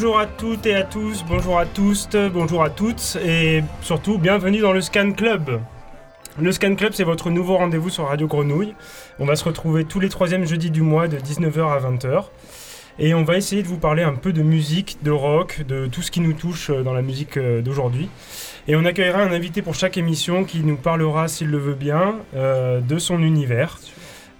Bonjour à toutes et à tous, bonjour à tous, bonjour à toutes et surtout bienvenue dans le Scan Club. Le Scan Club, c'est votre nouveau rendez-vous sur Radio Grenouille. On va se retrouver tous les troisièmes jeudis du mois de 19h à 20h. Et on va essayer de vous parler un peu de musique, de rock, de tout ce qui nous touche euh, dans la musique euh, d'aujourd'hui. Et on accueillera un invité pour chaque émission qui nous parlera, s'il le veut bien, euh, de son univers.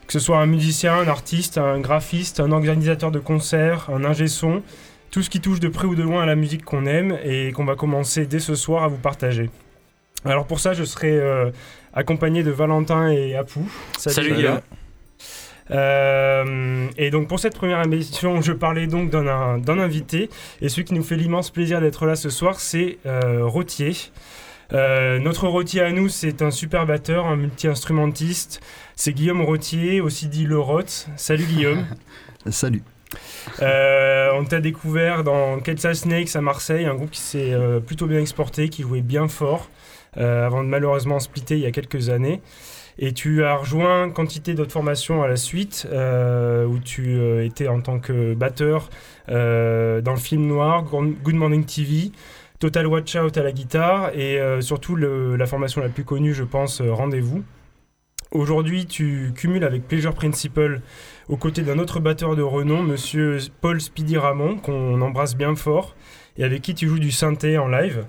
Que ce soit un musicien, un artiste, un graphiste, un organisateur de concerts, un ingé son, tout ce qui touche de près ou de loin à la musique qu'on aime et qu'on va commencer dès ce soir à vous partager. Alors pour ça, je serai euh, accompagné de Valentin et Apou. Salut, Guillaume. Euh, et donc pour cette première émission, je parlais donc d'un invité. Et celui qui nous fait l'immense plaisir d'être là ce soir, c'est euh, Rottier. Euh, notre Rottier à nous, c'est un super batteur, un multi-instrumentiste. C'est Guillaume Rottier, aussi dit Le Roth. Salut Guillaume. Salut. Euh, on t'a découvert dans Ketsa Snakes à Marseille, un groupe qui s'est euh, plutôt bien exporté, qui jouait bien fort, euh, avant de malheureusement splitter il y a quelques années. Et tu as rejoint quantité d'autres formations à la suite, où tu étais en tant que batteur dans le film noir, Good Morning TV, Total Watch Out à la guitare, et surtout la formation la plus connue, je pense, Rendez-vous. Aujourd'hui, tu cumules avec Pleasure Principle aux côtés d'un autre batteur de renom, monsieur Paul Speedy Ramon, qu'on embrasse bien fort, et avec qui tu joues du synthé en live.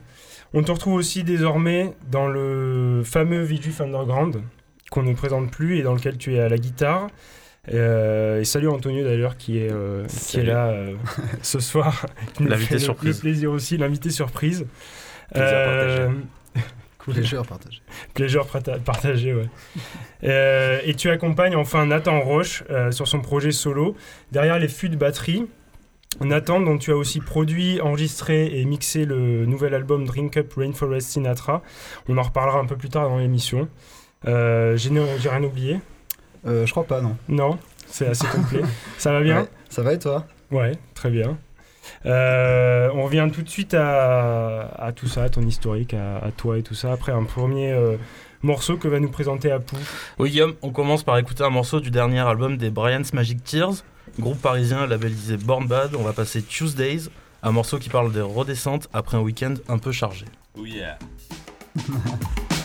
On te retrouve aussi désormais dans le fameux Vigif Underground, qu'on ne présente plus et dans lequel tu es à la guitare. Euh, et salut Antonio d'ailleurs qui est, euh, qui est là euh, ce soir. L'invité surprise. Le plaisir aussi, l'invité surprise. Plaisir Plaisir partagé. Plaisir partagé, ouais. Euh, et tu accompagnes enfin Nathan Roche euh, sur son projet solo, derrière les fûts de batterie. Nathan, dont tu as aussi produit, enregistré et mixé le nouvel album Drink Up Rainforest Sinatra. On en reparlera un peu plus tard dans l'émission. Euh, J'ai rien oublié Je crois pas, non. Non, c'est assez complet. ça va bien Ça va et toi? Ouais, très bien. Euh, on revient tout de suite à, tout ça, à ton historique, à, toi et tout ça, après un premier euh, morceau que va nous présenter Apou. Oui Guillaume, on commence par écouter un morceau du dernier album des Brian's Magic Tears, groupe parisien labellisé Born Bad. On va passer Tuesdays, un morceau qui parle de redescente après un week-end un peu chargé. Oh yeah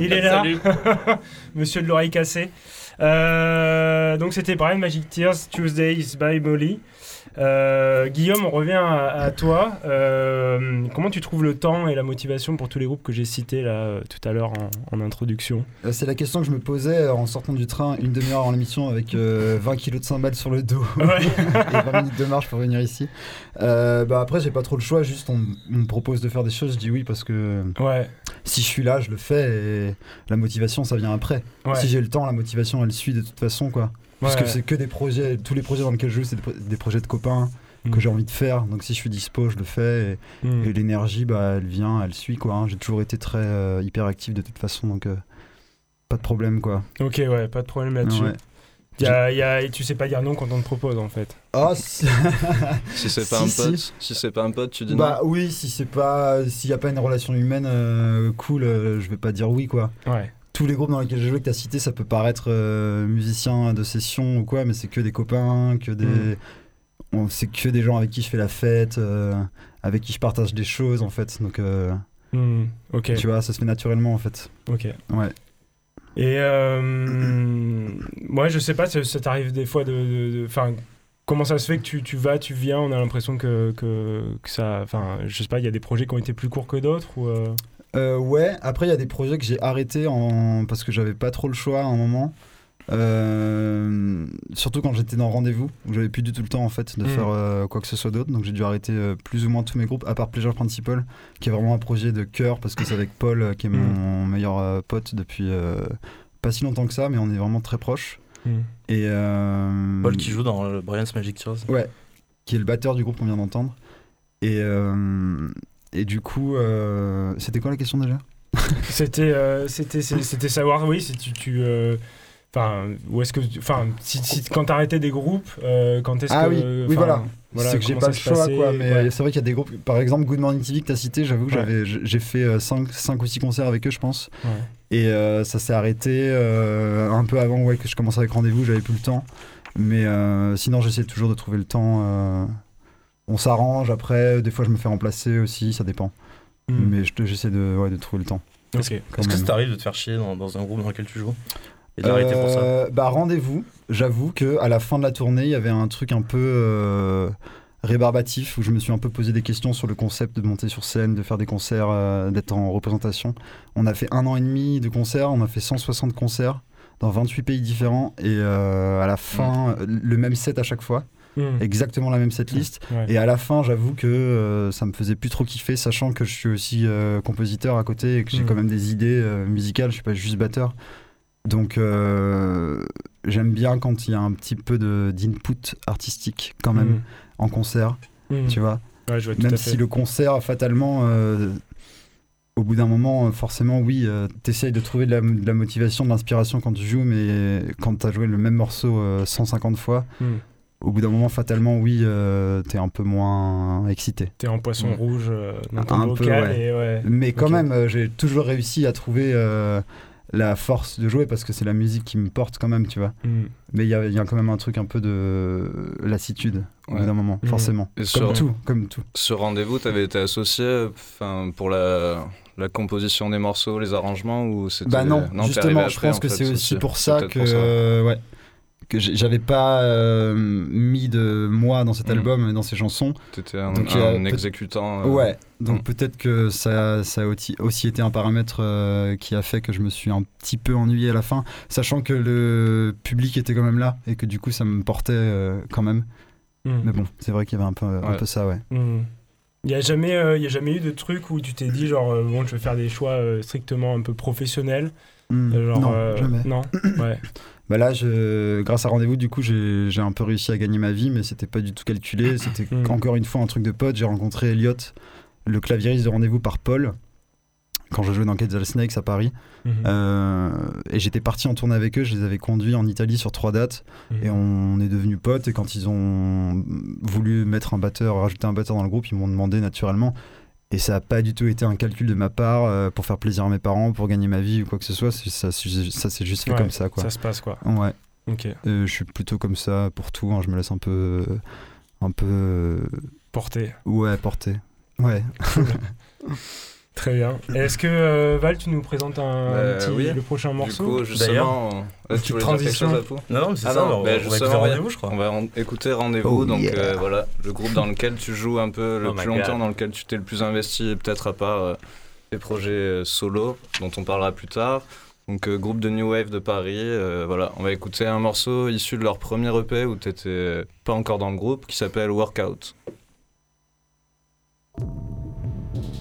Il est là Salut. Monsieur de l'oreille cassée. Euh, donc c'était Brian Magic Tears, Tuesdays by Molly. Euh, Guillaume, on revient à, à toi. Euh, comment tu trouves le temps et la motivation pour tous les groupes que j'ai cités là tout à l'heure en, en introduction? Euh, C'est la question que je me posais en sortant du train une demi-heure avant l'émission avec euh, 20 kilos de cymbales sur le dos Ouais. et 20 minutes de marche pour venir ici. Euh, bah après, j'ai pas trop le choix, juste on, on me propose de faire des choses, je dis oui parce que Ouais. Si je suis là, je le fais et la motivation ça vient après. Ouais. Si j'ai le temps, la motivation elle suit de toute façon quoi. Parce que c'est que des projets, tous les projets dans lesquels je joue, c'est des, pro- des projets de copains Mm. que j'ai envie de faire. Donc si je suis dispo, je le fais. Et, Mm. et l'énergie, bah, elle vient, elle suit quoi. hein. J'ai toujours été très euh, hyper actif de toute façon, donc euh, pas de problème quoi. Ok, ouais, pas de problème là-dessus. Ouais. Y a- y a- et tu sais pas dire non quand on te propose en fait. Ah, si- Si c'est pas Si, un pote, si, c'est pas un pote, tu dis bah oui, si c'est pas, s'il y a pas une relation humaine euh, cool, euh, je vais pas dire oui quoi. Ouais. Tous les groupes dans lesquels j'ai joué que t'as cité, ça peut paraître euh, musicien de session ou quoi, mais c'est que des copains, que des, Mm. on- c'est que des gens avec qui je fais la fête, euh, avec qui je partage des choses en fait. Donc euh, Mm. Ok. tu vois, ça se fait naturellement en fait. Ok. Ouais. Et euh, moi, je sais pas, ça, ça t'arrive des fois de. Enfin, comment ça se fait que tu, tu vas, tu viens, on a l'impression que, que, que ça. Enfin, je sais pas, il y a des projets qui ont été plus courts que d'autres ou. euh, Euh, ouais, après il y a des projets que j'ai arrêtés en... parce que j'avais pas trop le choix à un moment. Euh, Surtout quand j'étais dans rendez-vous, où j'avais plus du tout le temps en fait de Mm. faire euh, quoi que ce soit d'autre. Donc j'ai dû arrêter euh, plus ou moins tous mes groupes, à part Pleasure Principal, qui est vraiment un projet de cœur parce que c'est avec Paul, qui est mon meilleur euh, pote depuis euh, pas si longtemps que ça, mais on est vraiment très proches. mm. Et euh, Paul qui joue dans le Brian's Magic Tears. Ouais, qui est le batteur du groupe qu'on vient d'entendre. Et, euh, et du coup, euh, c'était quoi la question déjà? C'était, euh, c'était, savoir, oui, si tu. tu euh, Enfin, où est-ce que. Enfin, si, si- quand t'arrêtais des groupes, euh, quand est-ce Ah que. oui, oui, enfin, voilà. c'est que j'ai pas le choix, passait, quoi. Mais ouais. c'est vrai qu'il y a des groupes, par exemple, Good Morning TV que tu as cité, j'avoue que Ouais. j'avais, j'ai fait 5, ou 6 concerts avec eux, je pense. Ouais. Et euh, ça s'est arrêté euh, un peu avant ouais, que je commence avec rendez-vous, j'avais plus le temps. Mais euh, sinon, j'essaie toujours de trouver le temps. euh, on s'arrange après, des fois je me fais remplacer aussi, ça dépend. Mm. Mais je- j'essaie de, ouais, de trouver le temps. Ok. quand Est-ce que ça t'arrive de te faire chier dans, dans un groupe dans lequel tu joues? Et d'arrêter pour ça Euh, Bah rendez-vous. J'avoue que à la fin de la tournée, il y avait un truc un peu euh, rébarbatif où je me suis un peu posé des questions sur le concept de monter sur scène, de faire des concerts, euh, d'être en représentation. On a fait un an et demi de concerts, on a fait 160 concerts dans 28 pays différents et euh, à la fin le même set à chaque fois, Mm. exactement la même setlist. Ouais. Et à la fin, j'avoue que euh, ça me faisait plus trop kiffer, sachant que je suis aussi euh, compositeur à côté et que j'ai Mm. quand même des idées euh, musicales, je suis pas juste batteur. Donc euh, j'aime bien quand il y a un petit peu d'input artistique quand même en concert, Mm. Mm. tu vois. Ouais, je vois tout Même si le concert, fatalement, euh, au bout d'un moment, euh, forcément, oui, euh, t'essayes de trouver de la, de la motivation, de l'inspiration quand tu joues, mais quand t'as joué le même morceau euh, 150 fois, Mm. au bout d'un moment, fatalement, oui, euh, t'es un peu moins excité. T'es en poisson Mm. rouge euh, dans ton Un peu, vocal ouais. et ouais. Mais quand même, euh, j'ai toujours réussi à trouver la force de jouer parce que c'est la musique qui me porte quand même, tu vois. Mm. Mais il y a, il y a quand même un truc un peu de lassitude au bout Ouais. d'un moment, Mhm. forcément. Et Comme sur, tout, comme tout. ce rendez-vous, t'avais été associé enfin, pour la, la composition des morceaux, les arrangements ou c'était Bah non, justement, je pense en que c'est aussi pour ça que, pour ça. euh, ouais, que j'avais pas euh, mis de moi dans cet Mhm. album et dans ces chansons. T'étais un, Donc, un exécutant. euh, Ouais, donc Mm. peut-être que ça, ça a aussi, été un paramètre euh, qui a fait que je me suis un petit peu ennuyé à la fin, sachant que le public était quand même là et que du coup ça me portait euh, quand même. Mm. Mais bon, c'est vrai qu'il y avait un peu, un peu ça, ouais. Mm. Il y a jamais, euh, il y a jamais eu de truc où tu t'es dit genre euh, bon je vais faire des choix euh, strictement un peu professionnels. Mm. euh, genre, non, euh, jamais. Non. Ouais. Bah là, je, grâce à Rendez-vous, du coup, j'ai un peu réussi à gagner ma vie, mais c'était pas du tout calculé. C'était Mm. encore une fois un truc de pote. J'ai rencontré Elliot, le claviériste de Rendez-vous par Paul, quand je jouais dans Quetzal Snakes à Paris. Mhm. Euh, et j'étais parti en tournée avec eux. Je les avais conduits en Italie sur trois dates. Mhm. Et on est devenus potes. Et quand ils ont voulu mettre un batteur, rajouter un batteur dans le groupe, ils m'ont demandé naturellement. Et ça n'a pas du tout été un calcul de ma part euh, pour faire plaisir à mes parents, pour gagner ma vie ou quoi que ce soit. C'est- Ça, c'est- ça s'est juste fait Ouais, comme ça, quoi. Ça se passe quoi. Ouais. Ok. Euh, je suis plutôt comme ça pour tout. hein, Je me laisse un peu, un peu, euh, Porté. ouais, porter. Ouais. Très bien. Est-ce que euh, Val, tu nous présentes un, Euh, petit- oui. le prochain Du morceau coup, justement, euh, tu voulais dire quelque transition. chose à Non, non, c'est Ah ça, non, on, bah, on va écouter rendez-vous, je crois. On va écouter Rendez-vous, Oh, donc yeah. euh, voilà, le groupe dans lequel tu joues un peu le Oh plus longtemps, God. dans lequel tu t'es le plus investi, peut-être à part euh, tes projets euh, solo, dont on parlera plus tard. Donc euh, groupe de New Wave de Paris, euh, voilà, on va écouter un morceau issu de leur premier EP où t'étais pas encore dans le groupe, qui s'appelle Workout. Workout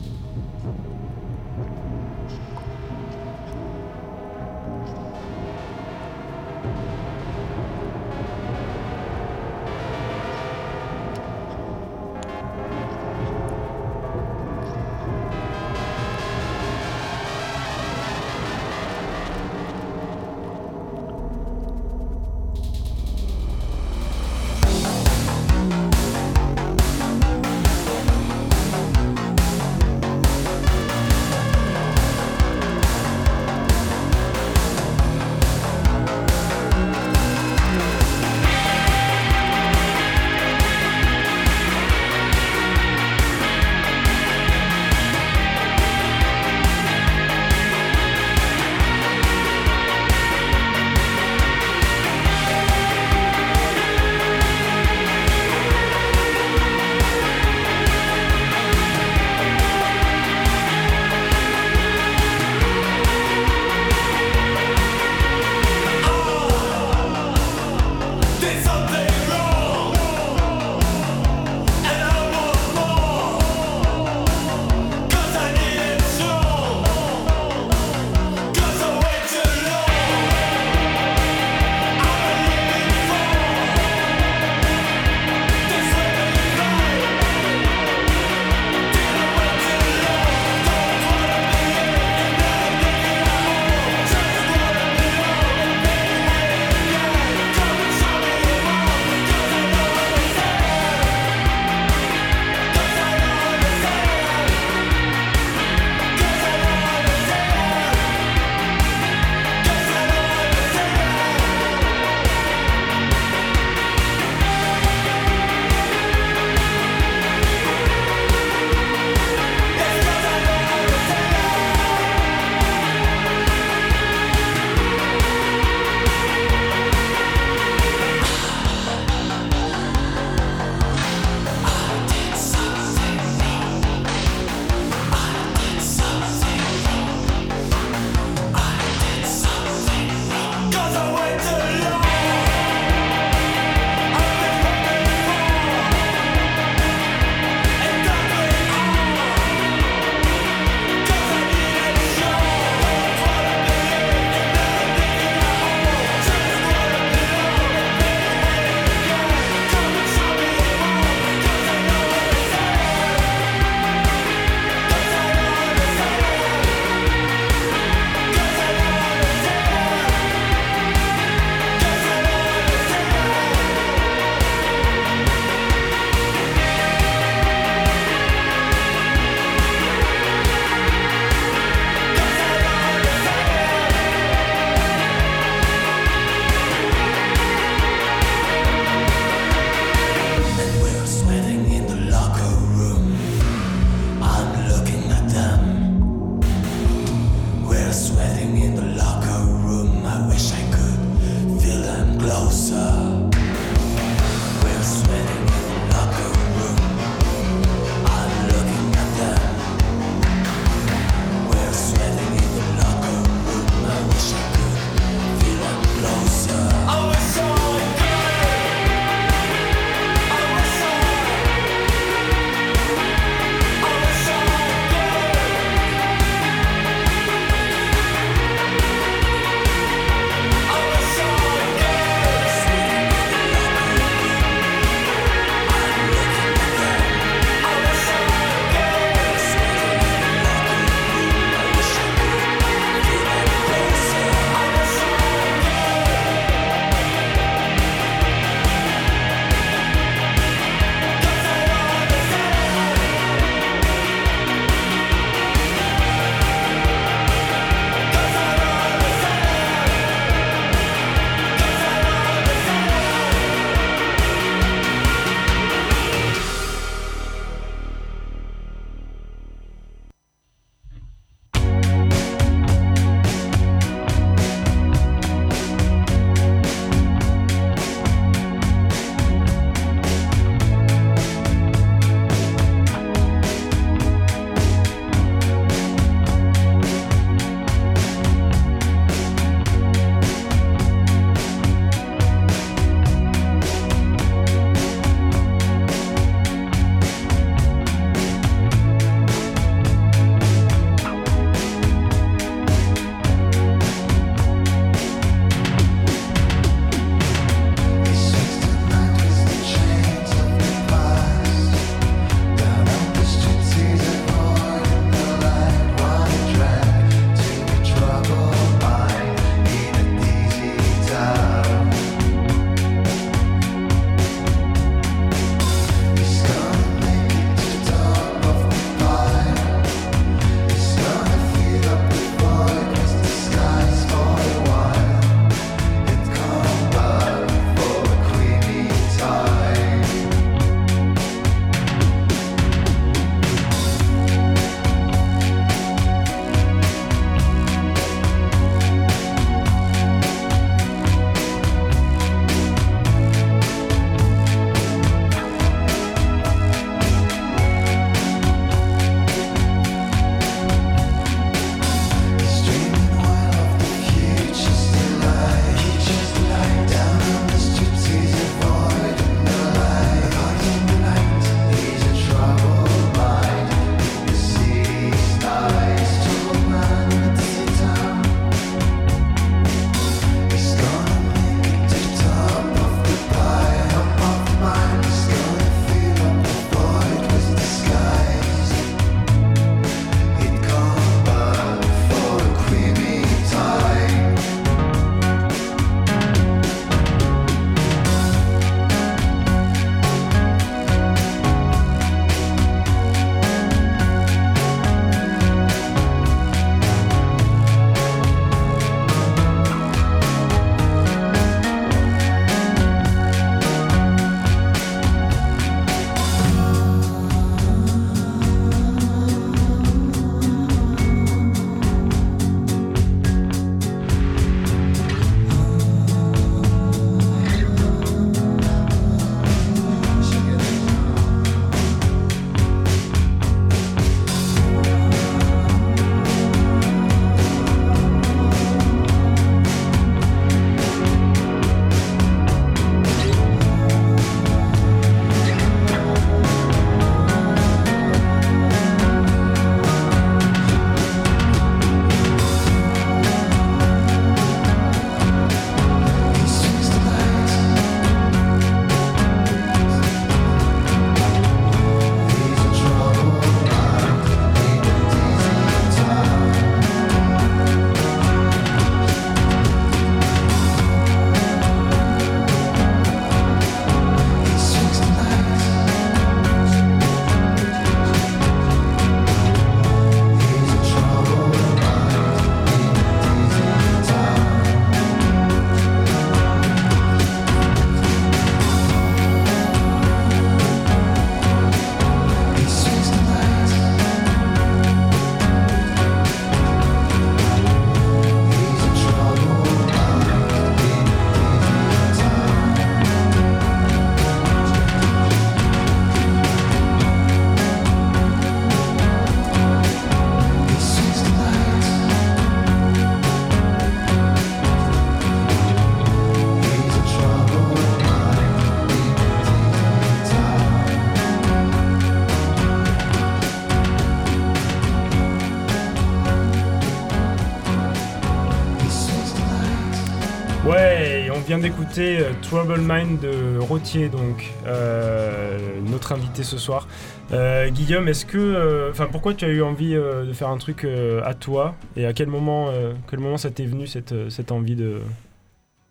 d'écouter euh, Trouble Mind de Rottier, donc euh, notre invité ce soir. Euh, Guillaume, est-ce que, enfin, pourquoi tu as eu envie de faire un truc à toi? Et à quel moment, quel moment ça t'est venu cette, cette envie de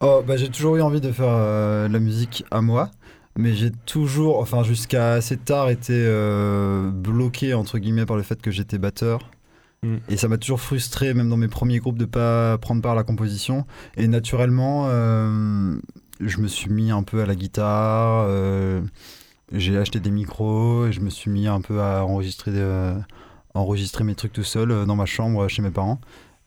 Oh, bah, j'ai toujours eu envie de faire la musique à moi, mais j'ai toujours, enfin, jusqu'à assez tard, été bloqué entre guillemets par le fait que j'étais batteur. Mm. Et ça m'a toujours frustré, même dans mes premiers groupes, de pas prendre part à la composition. Et naturellement, euh, je me suis mis un peu à la guitare. Euh, j'ai acheté des micros et je me suis mis un peu à enregistrer, enregistrer mes trucs tout seul euh, dans ma chambre chez mes parents.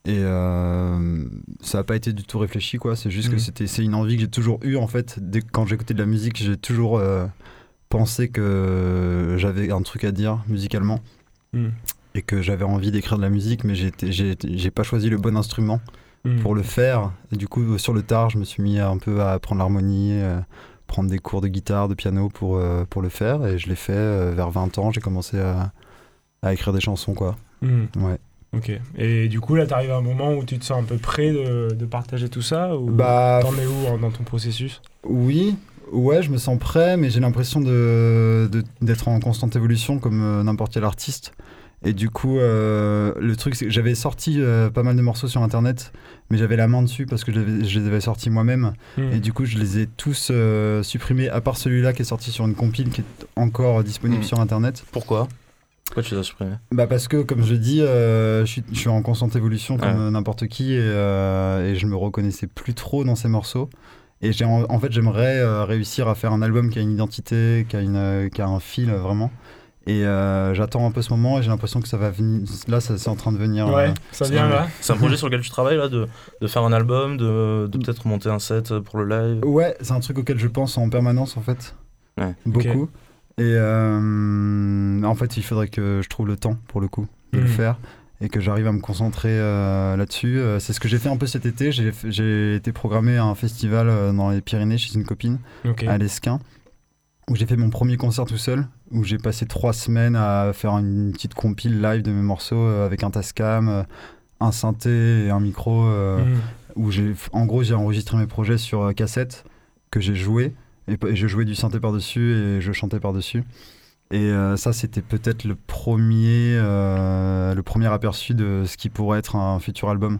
Et ça n'a pas été du tout réfléchi, quoi. C'est juste que mm. c'était, c'est une envie que j'ai toujours eue, en fait. Dès, quand j'écoutais de la musique, j'ai toujours pensé que j'avais un truc à dire musicalement. Mm et que j'avais envie d'écrire de la musique, mais j'ai pas choisi le bon instrument hmm. pour le faire. Et du coup, sur le tard, je me suis mis un peu à apprendre l'harmonie, euh, prendre des cours de guitare, de piano pour, euh, pour le faire. Et je l'ai fait euh, vers 20 ans, j'ai commencé à, à, écrire des chansons, quoi. Hmm. Ouais. Ok. Et du coup, là, tu arrives à un moment où tu te sens un peu prêt de, de partager tout ça ou bah, T'en es où dans ton processus? Oui, ouais, je me sens prêt, mais j'ai l'impression d'être de, en constante évolution comme n'importe quel artiste. Et du coup, euh, le truc, c'est que j'avais sorti euh, pas mal de morceaux sur internet, mais j'avais la main dessus parce que je les avais sortis moi-même. Hmm. Et du coup, je les ai tous euh, supprimés, à part celui-là qui est sorti sur une compile qui est encore disponible hmm. sur internet. Pourquoi? Pourquoi tu les as supprimés? Bah Parce que, comme je dis, je suis, je, suis, en constante évolution comme n'importe qui et, et, je me reconnaissais plus trop dans ces morceaux. Et en, en, fait, j'aimerais réussir à faire un album qui a une identité, qui a, une, qui a un fil vraiment. Et euh, j'attends un peu ce moment et j'ai l'impression que ça va venir. Là, c'est en train de venir. Ouais, euh, ça vient là. C'est un projet sur lequel tu travailles là, de, de faire un album, de, de peut-être monter un set pour le live. Ouais, c'est un truc auquel je pense en permanence en fait. Ouais. Beaucoup. Et euh, en fait, il faudrait que je trouve le temps pour le coup de le hmm. faire et que j'arrive à me concentrer là-dessus. c'est ce que j'ai fait un peu cet été. J'ai été programmé à un festival dans les Pyrénées chez une copine à l'Esquin où j'ai fait mon premier concert tout seul, où j'ai passé trois semaines à faire une petite compile live de mes morceaux euh, avec un Tascam, euh, un synthé et un micro, euh, mhm. où j'ai, en gros, j'ai enregistré mes projets sur cassette que j'ai joué, et, je jouais du synthé par-dessus et je chantais par-dessus. Et ça, c'était peut-être le premier, le premier aperçu de ce qui pourrait être un futur album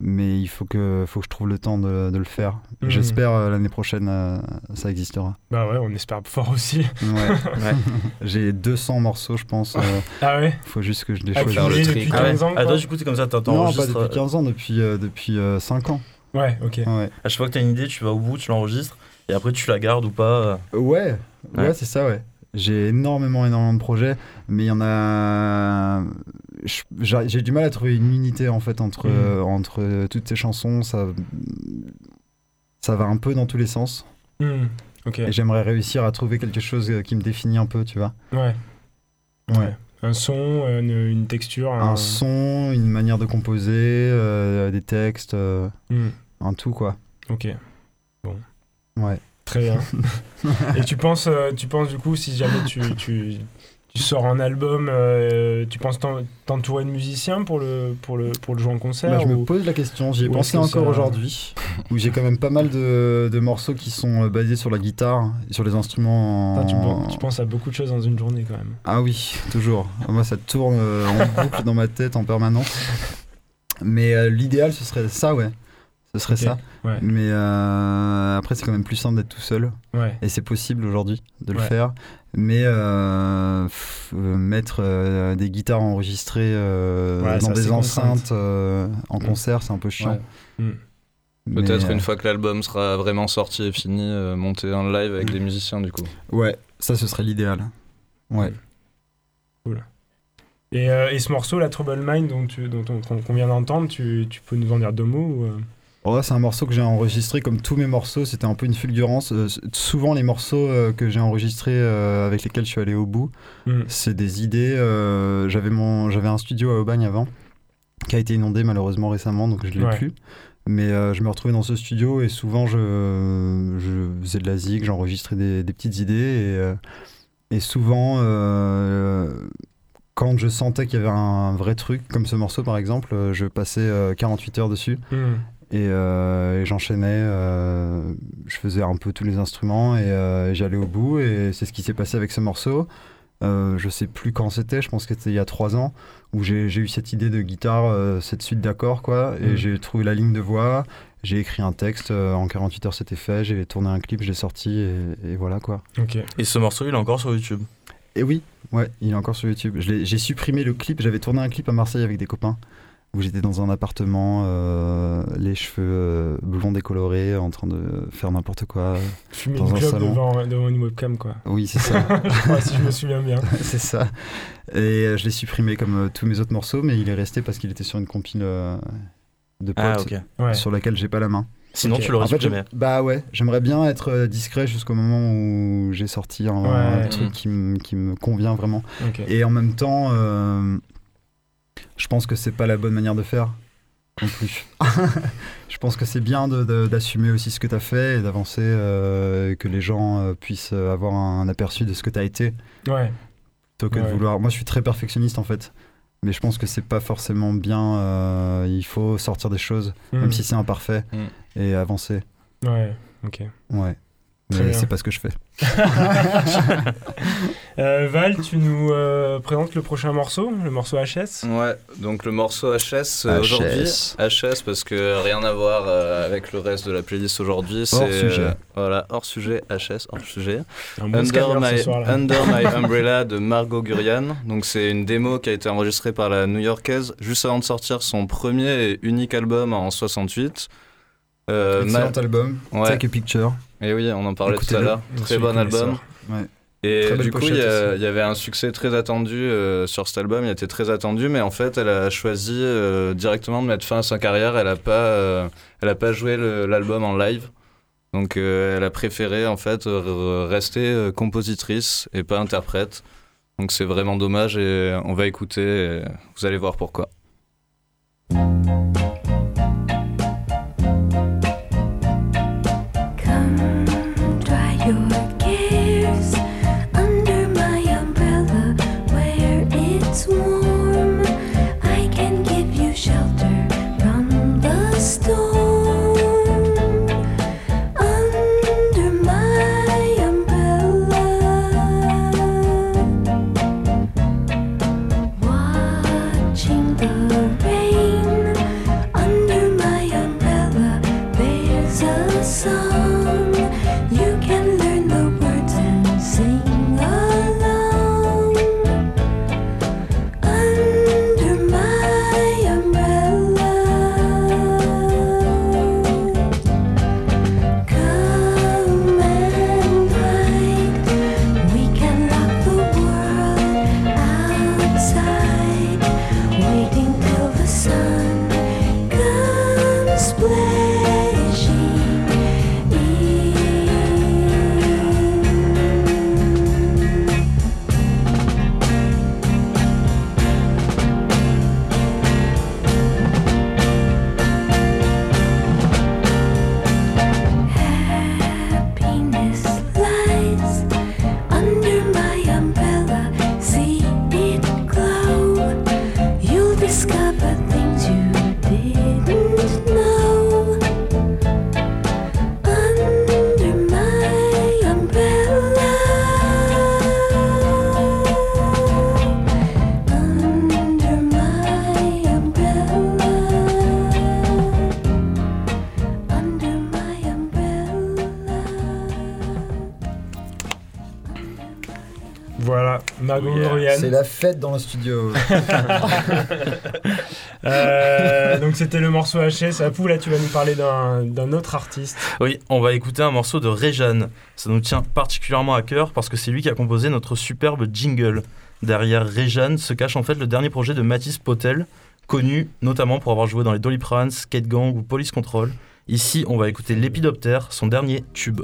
mais il faut que, faut que je trouve le temps de, de le faire. Hmm. J'espère euh, l'année prochaine, euh, ça existera. Bah ouais, on espère fort aussi. Ouais. J'ai 200 morceaux, je pense. Euh, ah ouais Il faut juste que je les ah, choisisse. depuis 15 ans Ah, toi, du coup, c'est comme ça, t'entends Non, pas depuis 15 ans, depuis, depuis 5 ans. Ouais, ok. Ouais. À chaque fois que t'as une idée, tu vas au bout, tu l'enregistres, et après, tu la gardes ou pas Ouais, ouais, c'est ça, ouais. J'ai énormément, énormément de projets, mais il y en a. J'ai du mal à trouver une unité en fait entre, mm. entre toutes ces chansons. Ça, ça va un peu dans tous les sens. Mm. Et j'aimerais réussir à trouver quelque chose qui me définit un peu, tu vois. Ouais. Ouais. Un son, une, texture. Un... son, une manière de composer, euh, des textes, euh, mm. un tout quoi. Ok. Bon. Ouais. Très bien. Et tu penses, euh, tu penses du coup, si jamais tu, tu, tu sors un album, euh, tu penses t'entourer de musiciens pour le, pour le, pour le jouer en concert bah, Je me pose la question, j'y ai pensé encore aujourd'hui, où j'ai quand même pas mal de, de, morceaux qui sont euh, basés sur la guitare, sur les instruments. En... tu, penses à beaucoup de choses dans une journée quand même. Ah oui, toujours. Moi, ça tourne en boucle dans ma tête en permanence. Mais l'idéal, ce serait ça, ouais ce serait ça. Mais euh, après, c'est quand même plus simple d'être tout seul. Et c'est possible aujourd'hui de le faire. Mais euh, euh, mettre des guitares enregistrées dans des enceintes en mm. concert, c'est un peu chiant. Mm. Peut-être une fois que l'album sera vraiment sorti et fini, monter un live avec mm. des musiciens du coup. Ouais, ça ce serait l'idéal. Ouais. Cool. Et, et, ce morceau, la Trouble Mind, dont, tu, dont on, vient d'entendre, tu, tu, peux nous en dire deux mots ou Oh, c'est un morceau que j'ai enregistré comme tous mes morceaux. C'était un peu une fulgurance. Euh, souvent, les morceaux euh, que j'ai enregistrés euh, avec lesquels je suis allé au bout, hmm. c'est des idées. j'avais mon, j'avais un studio à Aubagne avant, qui a été inondé malheureusement récemment, donc je l'ai plus. Mais je me retrouvais dans ce studio et souvent je, je faisais de la zig, j'enregistrais des, des, petites idées et, et souvent quand je sentais qu'il y avait un vrai truc, comme ce morceau par exemple, je passais 48 heures dessus. Hmm. Et, euh, et j'enchaînais, euh, je faisais un peu tous les instruments et euh, j'allais au bout. Et c'est ce qui s'est passé avec ce morceau. Euh, je sais plus quand c'était, je pense que c'était il y a trois ans, où j'ai eu cette idée de guitare, euh, cette suite d'accords, quoi. Et Mm. j'ai trouvé la ligne de voix, j'ai écrit un texte, euh, en 48 heures c'était fait, j'ai tourné un clip, je l'ai sorti et, et voilà, quoi. Ok. Et ce morceau, il est encore sur YouTube? Et oui, ouais, il est encore sur YouTube. J'ai supprimé le clip, j'avais tourné un clip à Marseille avec des copains, où j'étais dans un appartement, euh, les cheveux euh, blonds décolorés, en train de faire n'importe quoi. Fumer Dans une un salon. devant, devant une webcam, quoi. Oui, c'est ça. je crois, si je me souviens bien. c'est ça. Et euh, je l'ai supprimé comme euh, tous mes autres morceaux, mais il est resté parce qu'il était sur une compile euh, de potes Ah, ok. Ouais. sur laquelle j'ai pas la main. Sinon, Ok. tu l'aurais En fait, supprimé. bah ouais, j'aimerais bien être euh, discret jusqu'au moment où j'ai sorti un, Ouais. un truc qui, me- qui me convient vraiment. Ok. Et en même temps, euh, je pense que c'est pas la bonne manière de faire non plus. je pense que c'est bien d'assumer aussi ce que tu as fait et d'avancer, euh, et que les gens euh, puissent avoir un, aperçu de ce que tu as été, Ouais. plutôt que Ouais. de vouloir. Moi, je suis très perfectionniste en fait. Mais je pense que c'est pas forcément bien. euh, il faut sortir des choses, Mm. même si c'est imparfait, Mm. et avancer. Ouais. Ok. Ouais. Mais c'est pas ce que je fais. Euh, Val, tu nous euh, présentes le prochain morceau, le morceau HS. Ouais, donc le morceau HS euh, HS. aujourd'hui. HS parce que rien à voir euh, avec le reste de la playlist aujourd'hui. C'est Hors sujet. euh, voilà, hors sujet, HS, hors sujet. Un bon Under my. Under Umbrella de Margot Gurian. Donc c'est une démo qui a été enregistrée par la New-Yorkaise juste avant de sortir son premier et unique album en 68. Euh, Excellent ma- album. Ouais. Take a picture. Et oui, on en parlait tout à l'heure. Très bon album. Ouais. Et du coup, il y, avait un succès très attendu euh, sur cet album. Il était très attendu, mais en fait, elle a choisi euh, directement de mettre fin à sa carrière. Elle a pas, euh, elle a pas joué l'album en live. Donc, elle a préféré en fait rester compositrice et pas interprète. Donc, c'est vraiment dommage et on va écouter. et vous allez voir pourquoi. Fête dans le studio. Euh, donc c'était le morceau HS. Apou, là tu vas nous parler d'un autre artiste. Oui, on va écouter un morceau de Réjeanne. Ça nous tient particulièrement à cœur parce que c'est lui qui a composé notre superbe jingle. Derrière Réjeanne se cache en fait le dernier projet de Mathis Potel, connu notamment pour avoir joué dans les Doliprane, Skate Gang ou Police Control. Ici, on va écouter Lépidoptère, son dernier tube.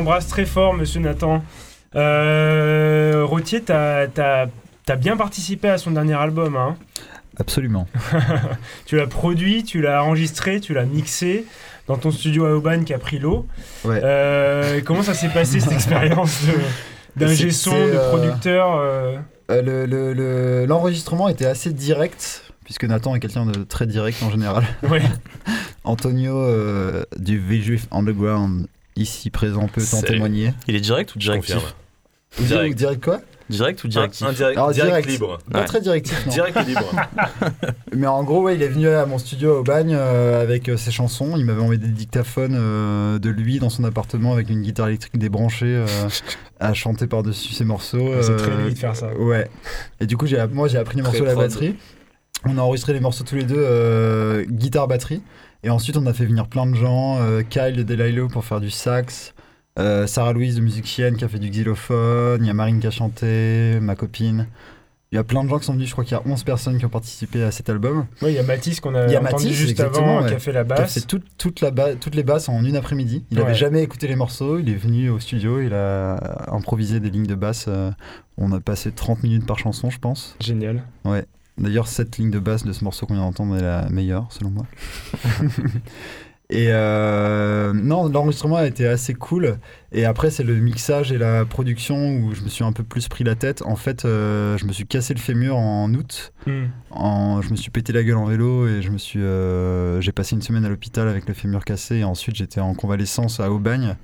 L'embrasse très fort, monsieur Nathan. Euh, Rottier, t'as t'as bien participé à son dernier album. Hein. Absolument. Tu l'as produit, tu l'as enregistré, tu l'as mixé dans ton studio à Aubagne qui a pris l'eau. Ouais. Euh, comment ça s'est passé cette expérience d'ingé son, de producteur euh, Euh, le- le- le- L'enregistrement était assez direct, puisque Nathan est quelqu'un de très direct en général. Ouais. Antonio euh, du Visuif Underground, ici présent, peut en Salut. témoigner. Il est direct ou directif. Vous Direct. direct. direct quoi? Direct ou directif Un direct, Alors, direct direct. libre. Pas Ouais. très directif, non. Direct et libre. Mais en gros, ouais, il est venu à mon studio au Bagne euh, avec euh, ses chansons. Il m'avait envoyé des dictaphones euh, de lui dans son appartement avec une guitare électrique débranchée euh, à chanter par-dessus ses morceaux. C'est euh, très lui de faire ça. Ouais. Et du coup, j'ai, moi, j'ai appris les morceaux à la batterie. On a enregistré les morceaux tous les deux, euh, guitare-batterie. Et ensuite, on a fait venir plein de gens. euh, Kyle de Delailo pour faire du sax. euh, Sarah Louise de Musique Chienne qui a fait du xylophone. Il y a Marine qui a chanté, ma copine. Il y a plein de gens qui sont venus. Je crois qu'il y a 11 personnes qui ont participé à cet album. Ouais, il y a Mathis qu'on a Il y a entendu Mathis, juste avant, ouais. qui a fait la Qui a basse. fait toute, toute la ba- toutes les basses en une après-midi. Il Ouais. avait jamais écouté les morceaux. Il est venu au studio. Il a improvisé des lignes de basse. euh, on a passé 30 minutes par chanson, je pense. Génial. D'ailleurs, cette ligne de basse de ce morceau qu'on vient d'entendre est la meilleure, selon moi. et euh, non, l'enregistrement a été assez cool. Et après, c'est le mixage et la production où je me suis un peu plus pris la tête. En fait, euh, je me suis cassé le fémur en août. Hmm. En, je me suis pété la gueule en vélo et je me suis, euh, j'ai passé une semaine à l'hôpital avec le fémur cassé. Et ensuite, j'étais en convalescence à Aubagne,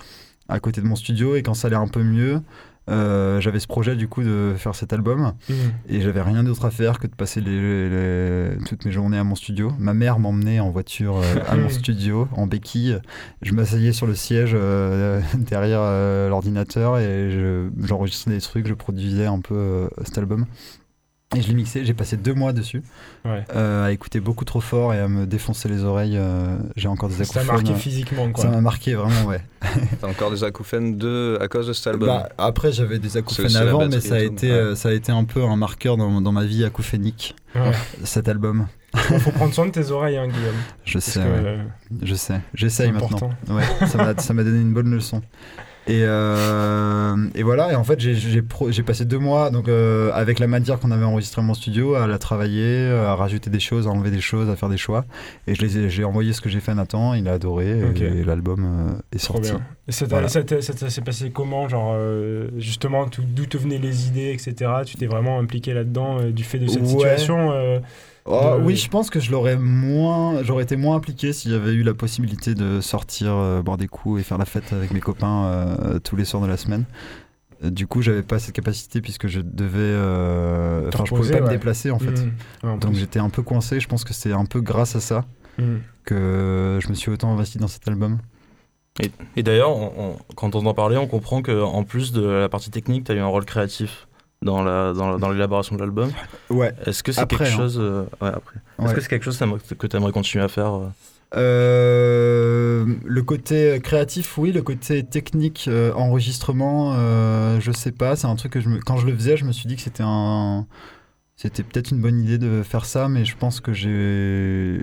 à côté de mon studio. Et quand ça allait un peu mieux, euh, j'avais ce projet du coup de faire cet album. Hmm. Et j'avais rien d'autre à faire que de passer les, les- toutes mes journées à mon studio. Ma mère m'emmenait en voiture euh, à mon studio, en béquille. Je m'asseyais sur le siège euh, derrière euh, l'ordinateur et je- j'enregistrais des trucs, je produisais un peu cet album. Et je l'ai mixé, j'ai passé deux mois dessus, Ouais. euh, à écouter beaucoup trop fort et à me défoncer les oreilles. euh, j'ai encore des Ça a acouphènes. marqué physiquement, quoi. Ça m'a marqué vraiment, ouais. T'as encore des acouphènes de... à cause de cet album. Bah, après, j'avais des acouphènes avant, mais ça a, été, Ouais. euh, ça a été un peu un marqueur dans, dans ma vie acouphénique, Ouais. cet album. Il faut prendre soin de tes oreilles, hein, Guillaume. Je sais, que, euh, je sais. J'essaye maintenant. Ouais, ça m'a ça m'a donné une bonne leçon. Et, euh, et voilà, et en fait, j'ai- passé deux mois donc, euh, avec la matière qu'on avait enregistrée dans mon studio à la travailler, à rajouter des choses, à enlever des choses, à faire des choix. Et j'ai envoyé ce que j'ai fait à Nathan, il a adoré, et l'album euh, est Trop sorti. bien. Et ça, Voilà. s'est passé comment Genre, euh, justement, d'où te venaient les idées, etc. Tu t'es vraiment impliqué là-dedans euh, du fait de cette Ouais. situation euh, Oh, De- Oui, je pense que je l'aurais moins, j'aurais été moins impliqué si j'avais eu la possibilité de sortir, euh, boire des coups et faire la fête avec mes copains euh, tous les soirs de la semaine. Euh, Du coup, j'avais pas cette capacité puisque je devais, euh, enfin, je pouvais pas me ouais. déplacer en fait. Ouais, en Donc j'étais un peu coincé. Je pense que c'est un peu grâce à ça Hmm. que je me suis autant investi dans cet album. Et, et d'ailleurs, quand on en parlait, on comprend qu'en plus de la partie technique, tu as eu un rôle créatif dans la dans, la- dans l'élaboration de l'album. Ouais. Est-ce que c'est Après, quelque hein. chose euh, ouais, après. Est-ce Ouais. que c'est quelque chose que tu aimerais continuer à faire euh Euh, le côté créatif, oui. Le côté technique, euh, enregistrement, euh, je sais pas. C'est un truc que je me... quand je le faisais, je me suis dit que c'était un, c'était peut-être une bonne idée de faire ça, mais je pense que j'ai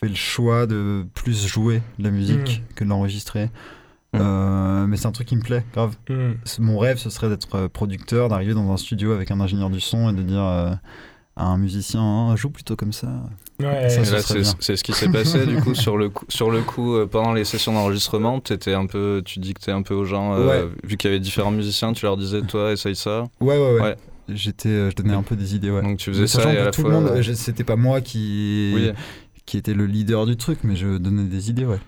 fait le choix de plus jouer de la musique que de l'enregistrer. Mm. Euh, mais c'est un truc qui me plaît, grave. C'est- Mon rêve, ce serait d'être euh, producteur, d'arriver dans un studio avec un ingénieur du son et de dire euh, à un musicien, Hein, joue plutôt comme ça. Ouais, Ça, c'est ce qui s'est passé du coup sur le coup, sur le coup euh, pendant les sessions d'enregistrement. T'étais un peu, tu dictais un peu aux gens, euh, vu qu'il y avait différents musiciens, tu leur disais toi essaye ça. Ouais, ouais, ouais. Ouais. J'étais, je donnais un peu des idées, ouais. Donc tu faisais ça sachant et à que la tout fois. le monde, c'était pas moi qui, Oui. qui était le leader du truc, mais je donnais des idées, ouais.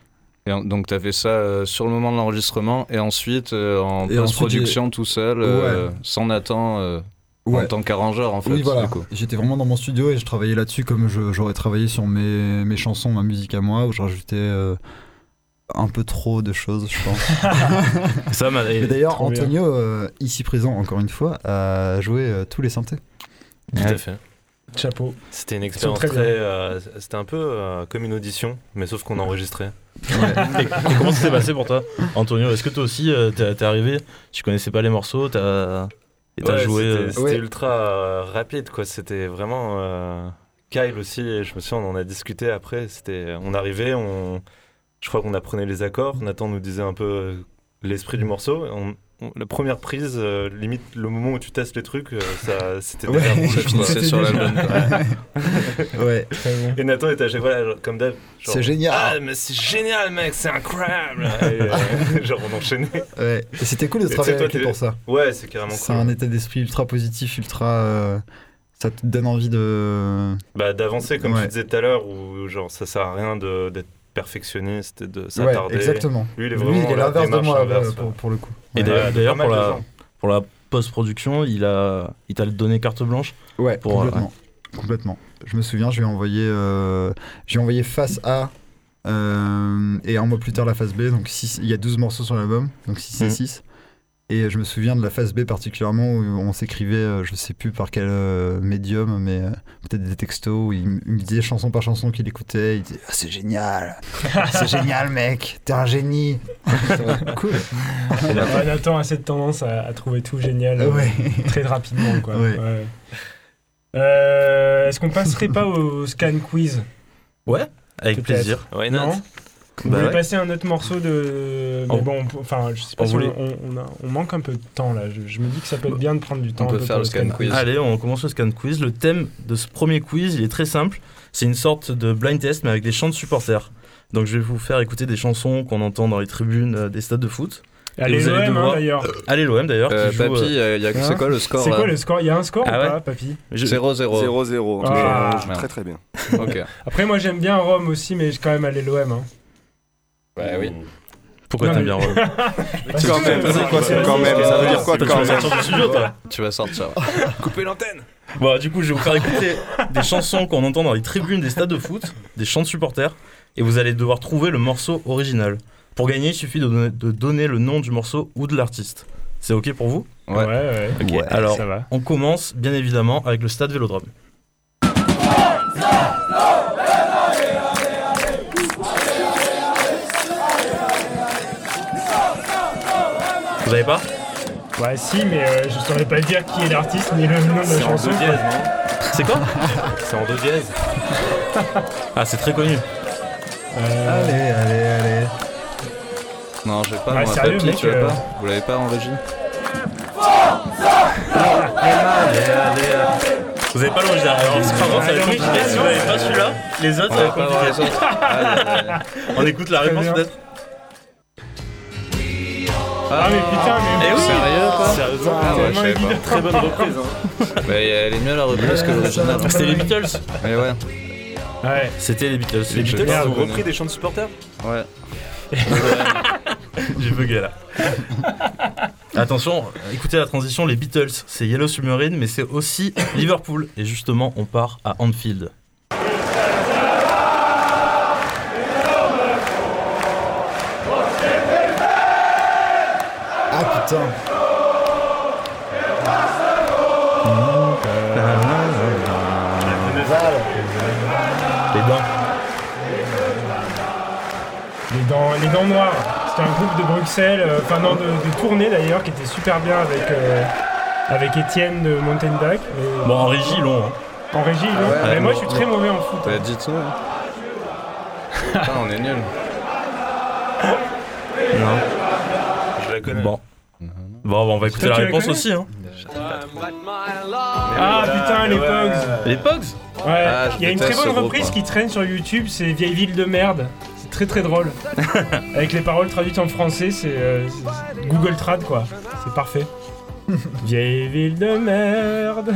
Et en- donc t'as fait ça euh, sur le moment de l'enregistrement et ensuite euh, en Et post-production tout seul, euh, Ouais. sans Nathan, euh, en Ouais. tant qu'arrangeur en fait. oui, voilà. J'étais vraiment dans mon studio et je travaillais là-dessus comme j'aurais travaillé sur mes, mes chansons, ma musique à moi, où je rajoutais euh, un peu trop de choses, je pense. Ça, m'a- d'ailleurs. Antonio, euh, ici présent encore une fois, a joué euh, tous les synthés. Tout Ouais. à fait. Chapeau. C'était une expérience très euh, C'était un peu euh, comme une audition, mais sauf qu'on enregistrait. Et, et comment ça s'est passé pour toi, Antonio Est-ce que toi aussi, euh, t'es arrivé, tu connaissais pas les morceaux, t'as et t'as Ouais, joué C'était euh, Ouais. ultra euh, rapide, quoi. C'était vraiment. euh, Kyle aussi, et je me souviens, on en a discuté après. C'était, on arrivait, on, je crois qu'on apprenait les accords. Nathan nous disait un peu l'esprit du morceau. On- la première prise, euh, limite le moment où tu testes les trucs, euh, ça, c'était Ouais. déjà sur la déjà- bonne. quoi. Ouais, Très bon. Et Nathan était à chaque fois là, genre, comme d'hab. c'est génial. Ah, mais c'est génial, mec, c'est incroyable! Et, euh, genre, on enchaînait. Ouais. Et c'était cool de travailler toi, avec lui pour ça. Ouais, c'est carrément C'est cool. un état d'esprit ultra positif, ultra. euh, ça te donne envie de. Bah, d'avancer, comme Ouais. tu disais tout à l'heure, où genre, ça sert à rien de- d'être perfectionniste et de Ouais, s'attarder. exactement. Lui, il est Lui, vraiment il est l'inverse de moi inverse, euh, pour, pour le coup. Et Ouais. d'ailleurs, pour la, pour la post-production, il a, il t'a donné carte blanche. Ouais, Pour- complètement. Complètement. Je me souviens, je lui ai envoyé, euh, j'ai envoyé face A euh, et un mois plus tard la face B. Donc six- il y a 12 morceaux sur l'album, donc 6 et Mhm. 6. Et je me souviens de la face B particulièrement où on s'écrivait, euh, je sais plus par quel euh, médium, mais peut-être des textos où il, me disait chanson par chanson qu'il écoutait. Il disait Ah, C'est génial C'est génial, mec T'es un génie cool Ouais, Nathan a cette tendance à, à trouver tout génial euh, Ouais. très rapidement. Quoi. Ouais. Ouais. Euh, Est-ce qu'on passerait pas au scan quiz? Ouais, avec plaisir. Why Non? Vous Bah voulez ouais. passer un autre morceau de. Mais On- bon, on peut- enfin, je sais pas on si voulait- on, on, a- on manque un peu de temps là. Je, je me dis que ça peut être bien de prendre du temps. un peut peu faire pour le scan quiz. Allez, on commence le scan quiz. Le thème de ce premier quiz, il est très simple. C'est une sorte de blind test, mais avec des chants de supporters. Donc je vais vous faire écouter des chansons qu'on entend dans les tribunes euh, des stades de foot. Allez, allez l'OM hein, d'ailleurs. Allez l'OM d'ailleurs. Euh, Papy, euh, euh, Hein c'est quoi le score C'est quoi le score? Il y a un score Ah ou ouais pas, papy? Je- 0-0. 0-0. Ah. Très très bien. Ok. Après, moi j'aime bien Rome aussi, mais j'ai quand même allé l'OM. Hein. Bah oui. Pourquoi Non, t'aimes bien Rome Quand même, quand même, ça veut dire quoi tu quand vas même sortir du studio toi Tu vas sortir. Couper l'antenne! Bon, du coup, je vais vous faire écouter des chansons qu'on entend dans les tribunes des stades de foot, des chants de supporters, et vous allez devoir trouver le morceau original. Pour gagner, il suffit de donner, de donner le nom du morceau ou de l'artiste. C'est ok pour vous? Ouais, Ouais. ouais. Ok. Ouais, Alors, ça va. on commence bien évidemment avec le stade Vélodrome. Vous avez pas Ouais, si, mais euh, je saurais pas dire qui est l'artiste ni le nom de la C'est en chanson. do quoi. dièse, non? C'est quoi C'est en do dièse. Ah, c'est très connu. Euh, Allez, allez, allez. Non, j'ai pas. Ouais, moi, sérieux, Papy, mec, tu l'as euh, pas Vous l'avez pas en régie Vous avez pas l'original. Alors, c'est pas grave, ça va être compliqué. Si vous avez pas celui-là, les autres, On ça va être compliqué. On écoute la réponse peut-être Ah, mais putain, mais. Eh oui. Sérieux quoi Sérieusement, Ah ouais, je savais pas. très bonne reprise. Hein. Bah, elle est mieux la reprise que l'original. C'était les Beatles. Mais ouais, Ouais. C'était les Beatles. Les Beatles ont repris des chants de supporters ouais. J'ai bugué là. Attention, écoutez la transition, les Beatles, c'est Yellow Submarine, mais c'est aussi Liverpool. Et justement, on part à Anfield. Putain Les dents. Les dents, les dents noires. C'était un groupe de Bruxelles, euh, enfin non, de, de tournée d'ailleurs, qui était super bien avec, euh, avec Étienne de Mountain Bike. Et- Bon, en régie, long. hein. En régie, ouais, Mais moi bon. je suis très mauvais en foot. Bah, hein. dites-nous. hein. Putain, on est nuls. Non. Je la connais. Bon. Bon, bon, on va écouter la réponse aussi. Hein. Ah putain, les Pogs Les Pogs Ouais, Ah, je il y a une très déteste bonne ce groupe, reprise moi. qui traîne sur YouTube, c'est Vieille ville de merde. C'est très très drôle. Avec les paroles traduites en français, c'est euh, c'est- c'est Google Trad quoi. C'est parfait. Vieille ville de merde.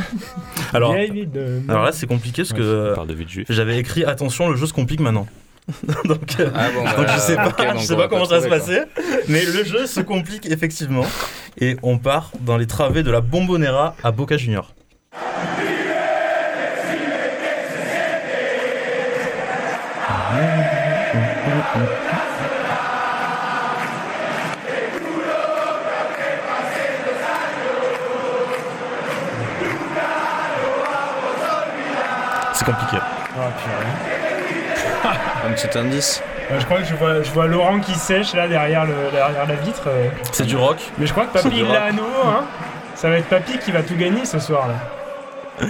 Alors, Vieille ville de merde. alors là, c'est compliqué parce que parle de vie de juif. j'avais écrit attention, le jeu se complique maintenant. donc, euh, Ah bon, donc je sais pas, je sais on pas comment ça va se passer, mais le jeu se complique effectivement. Et on part dans les travées de la Bombonera à Boca Junior. C'est compliqué. Ah, purée. Un petit indice. Euh, je crois que je vois, je vois Laurent qui sèche là derrière, le, derrière la vitre. euh. C'est du rock. Mais je crois que Papy il l'a à nouveau. Hein. Ça va être Papy qui va tout gagner ce soir là.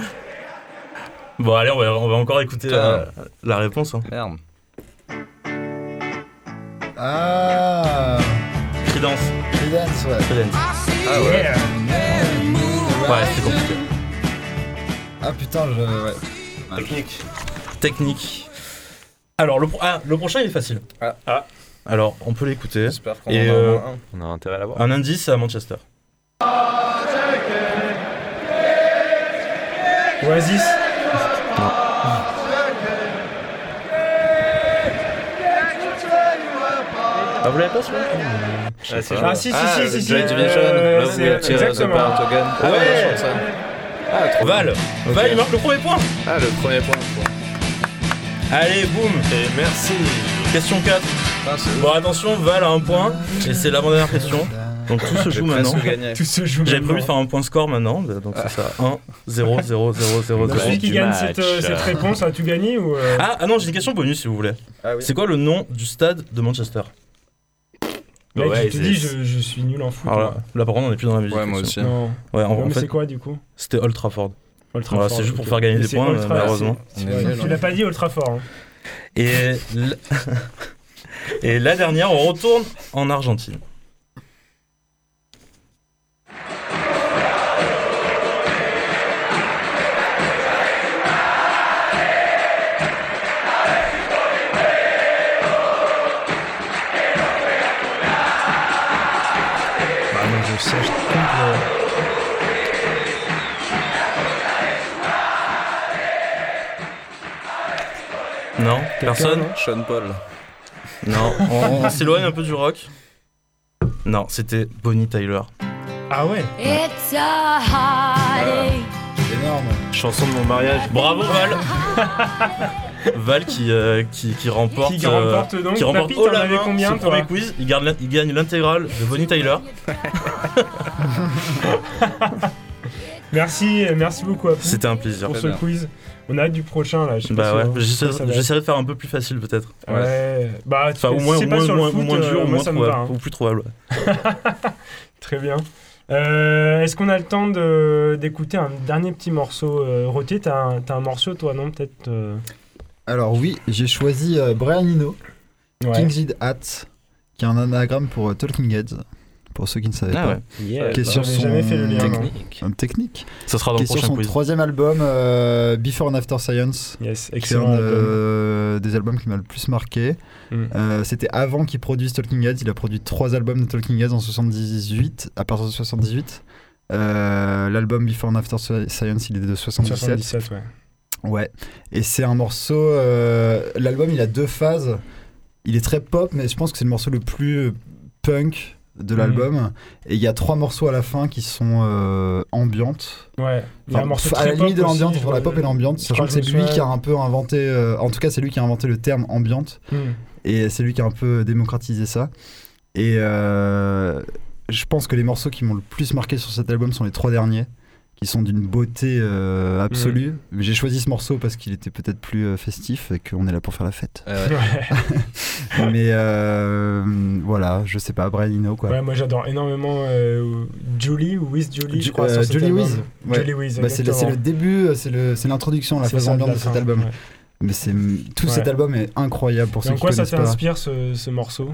Bon, allez, on va, on va encore écécouter la, la réponse. hein. Merde. Ah Creedence. Creedence, ouais. Creedence. Ah ouais. Yeah. Ouais, c'était compliqué. Ah putain, je. Ouais. Technique. Technique. Alors, le, pro- ah, le prochain, il est facile. Ah. Ah. Alors, on peut l'écouter. J'espère qu'on en a au euh, moins un. On a intérêt à l'avoir. Un indice, à Manchester. Oasis. Ah, vous l'avez pas celui-là Ah, c'est Ah si si Ah, si si si. Joy Division, euh, là, vous c'est- tirez The exactement. Parent Token. Ah ouais. je chante ça. Ah, trop Val. Val, il marque le premier point Ah, le premier point. Allez, boum Et merci. Question 4. Ah, c'est Bon, attention, Val a un point. Et c'est l'avant-dernière question. Donc tout se joue maintenant. Tout se joue. J'avais prévu de faire un point score maintenant. Donc c'est ça. 1, 0, 0, 0, 0, Donc, 0. celui qui gagne cette, euh, cette réponse, as-tu gagné ou euh, Ah, ah non, j'ai des questions bonus si vous voulez. Ah oui. C'est quoi le nom du stade de Manchester? Mec, Ouais, je te dis, je, je suis nul en foot. Alors là, par contre, on est plus dans la musique. Ouais, moi aussi. Non. Ouais, en, Non, en mais fait, c'est quoi du coup? c'était Old Trafford. Voilà, c'est juste pour faire gagner Mais des points, malheureusement. Tu l'as pas dit Old Trafford. hein. Et, la dernière, on retourne en Argentine. Bah non, je sais, je Non Personne non Sean Paul. Non. On, on s'éloigne un peu du rock. Non, c'était Bonnie Tyler. Ah ouais It's a heartache. Énorme. Chanson de mon mariage. Bravo Val Val qui, euh, qui, qui remporte, Qui euh, remporte donc qui remporte Papy, haut t'en la avais main combien ce toi premier quiz. Il, garde il gagne l'intégrale de Bonnie Tyler. Merci, euh, merci beaucoup à vous C'était un plaisir. pour Très ce bien. quiz. On a hâte du prochain là. Je sais Bah pas ouais, si- j'essaierai de faire un peu plus facile peut-être. Ouais. Bah, Enfin, au moins, moins, moins, foot, moins euh, dur, au moi, moins ça me va. hein. ou plus trouvable. Très bien. Euh, Est-ce qu'on a le temps de- d'écouter un dernier petit morceau euh, Roté, t'as un, morceau toi, non Peut-être. euh, Alors oui, j'ai choisi euh, Brian Eno, Ouais. King's Head Hat, qui est un anagramme pour euh, Talking Heads, pour ceux qui ne savaient Ah pas. ouais, Yeah, Qui est sur son jamais fait le lien. Technique. Un technique. ça sera dans Qui le est sur prochain son quiz. troisième album, euh, Before and After Science. Yes, C'est excellent. un album. euh, des albums qui m'a le plus marqué. Mm. Euh, C'était avant qu'il produise Talking Heads. Il a produit trois albums de Talking Heads en 78, à partir de 78. Euh, L'album Before and After Science, il est de 77. 77, ouais. Ouais. Et c'est un morceau. euh, L'album, il a deux phases. Il est très pop, mais je pense que c'est le morceau le plus euh, punk de l'album. Et il y a trois morceaux à la fin qui sont euh, ambiantes. Ouais. Un Enfin, morceau à la limite de aussi, entre la pop et l'ambiance, je sachant que c'est lui qui a un peu inventé. euh, en tout cas, c'est lui qui a inventé le terme ambiante. Hmm. Et c'est lui qui a un peu démocratisé ça. Et euh, je pense que les morceaux qui m'ont le plus marqué sur cet album sont les trois derniers, qui sont d'une beauté euh, absolue. Mais J'ai choisi ce morceau parce qu'il était peut-être plus euh, festif et qu'on est là pour faire la fête. Euh, Ouais. Mais euh, voilà, je sais pas, Brian Eno quoi. Ouais, moi j'adore énormément euh, Julie ou With Julie, je crois. euh, sur Julie. With, ouais. Julie With, Bah, c'est le, c'est le début, c'est le- c'est l'introduction, la phase ambiante de cet album. Mais c'est tout Ouais. cet album est incroyable pour Et ceux en qui quoi ça connaissent t'inspire ce, ce morceau?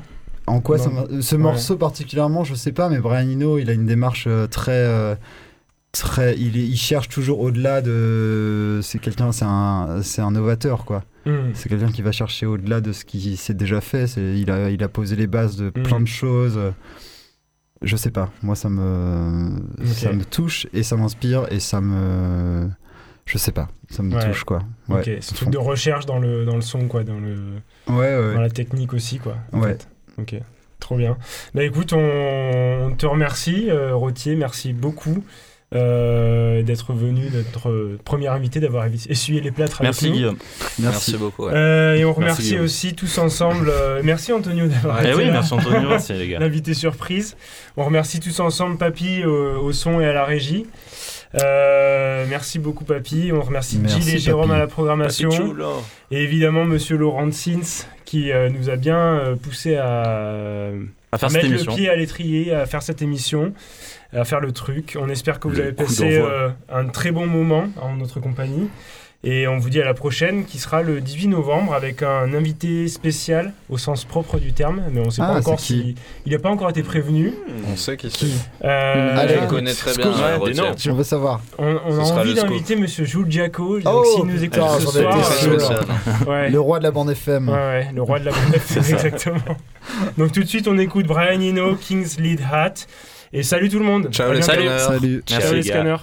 En quoi Non. ce Ouais. morceau particulièrement, je sais pas, mais Brian Eno, il a une démarche très, euh, très, il, est- il cherche toujours au-delà de, c'est quelqu'un, c'est un, c'est un novateur quoi. Hmm. C'est quelqu'un qui va chercher au-delà de ce qui s'est déjà fait. C'est, il a, il a posé les bases de plein Mhm. de choses. Je sais pas, moi ça me, ça me touche et ça m'inspire et ça me, je sais pas, ça me Ouais. touche quoi. Ouais. Ok, ce truc de recherche dans le, dans le son, quoi, dans, le, Ouais, ouais. dans la technique aussi, quoi. en Ouais. fait. Ok, trop bien. Bah écoute, on, on te remercie, euh, Rotier, merci beaucoup euh, d'être venu, notre euh, premier invité, d'avoir essuyé les plâtres avec Merci nous. Guillaume. Merci beaucoup. ouais. Euh, et on remercie Guillaume. aussi tous ensemble. euh, merci Antonio d'avoir Eh été oui, là. merci Antonio. Merci les gars. l'invité surprise. On remercie tous ensemble Papy au, au son et à la régie. Euh, merci beaucoup Papy. On remercie Merci, Gilles et Jérôme Papy. à la programmation. Et évidemment Monsieur Laurent Sins qui euh, nous a bien euh, poussé à, À à faire cette mettre émission. le pied à l'étrier, à faire cette émission, à faire le truc. On espère que vous Le avez passé euh, un très bon moment en notre compagnie. Et on vous dit à la prochaine, qui sera le 18 novembre, avec un invité spécial au sens propre du terme, mais on ne sait Ah, pas encore c'est qui si. Il n'a pas encore été prévenu. On sait qui c'est. Euh, Allez, Je le connais très bien. Ouais, d'énorme. On veut savoir. on, on a envie d'inviter Monsieur Jules Giaco. Donc Oh, s'il nous écoute ce soir, euh, ouais. Le roi de la bande FM. Ouais, ouais, le roi de la bande FM, exactement. Donc tout de suite, on écoute Brian Eno, King's Lead Hat. Et salut tout le monde. Ciao les scanners. Salut. Ciao les scanners.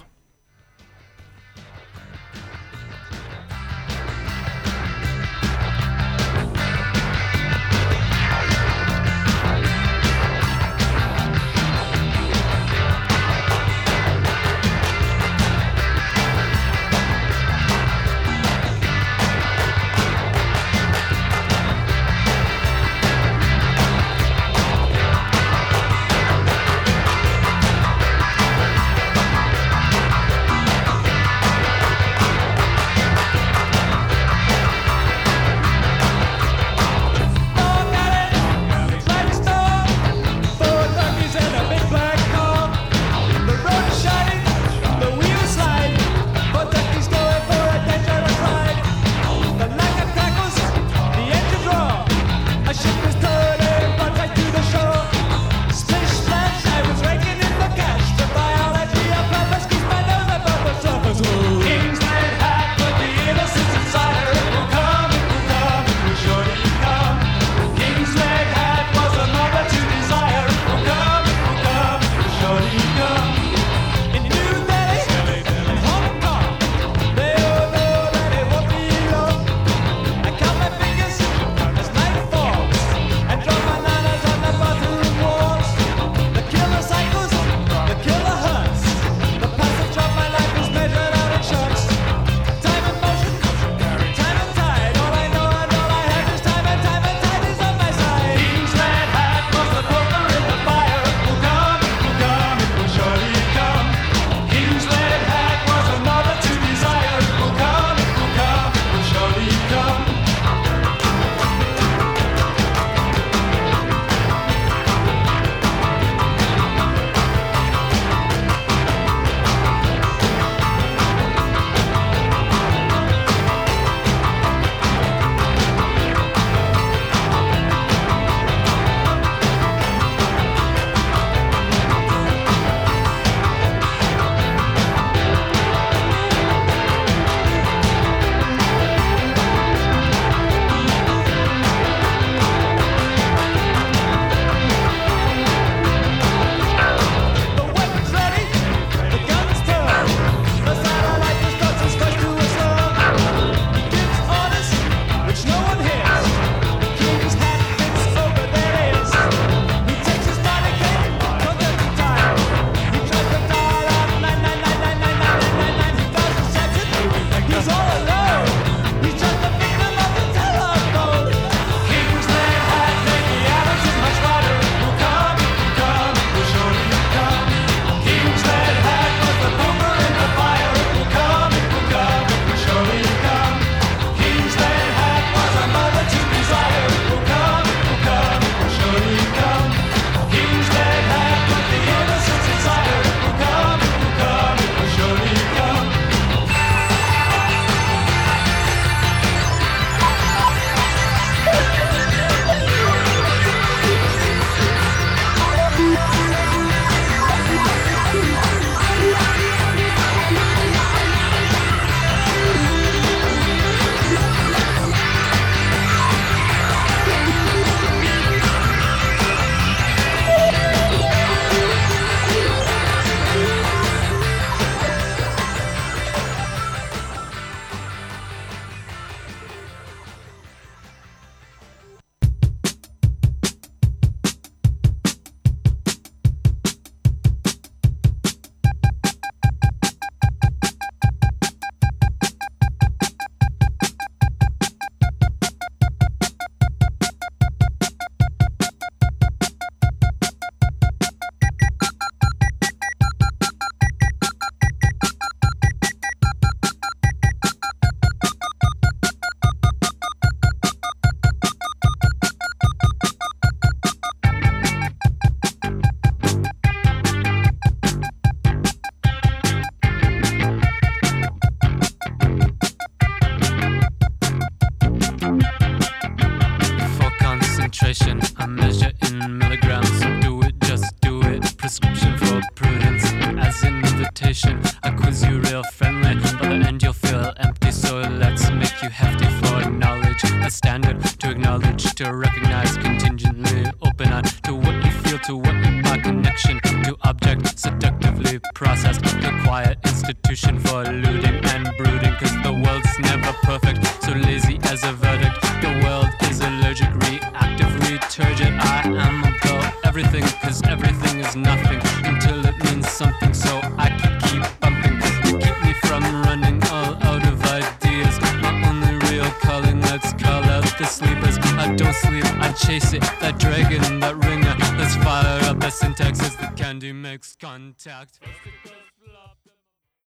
gesagt,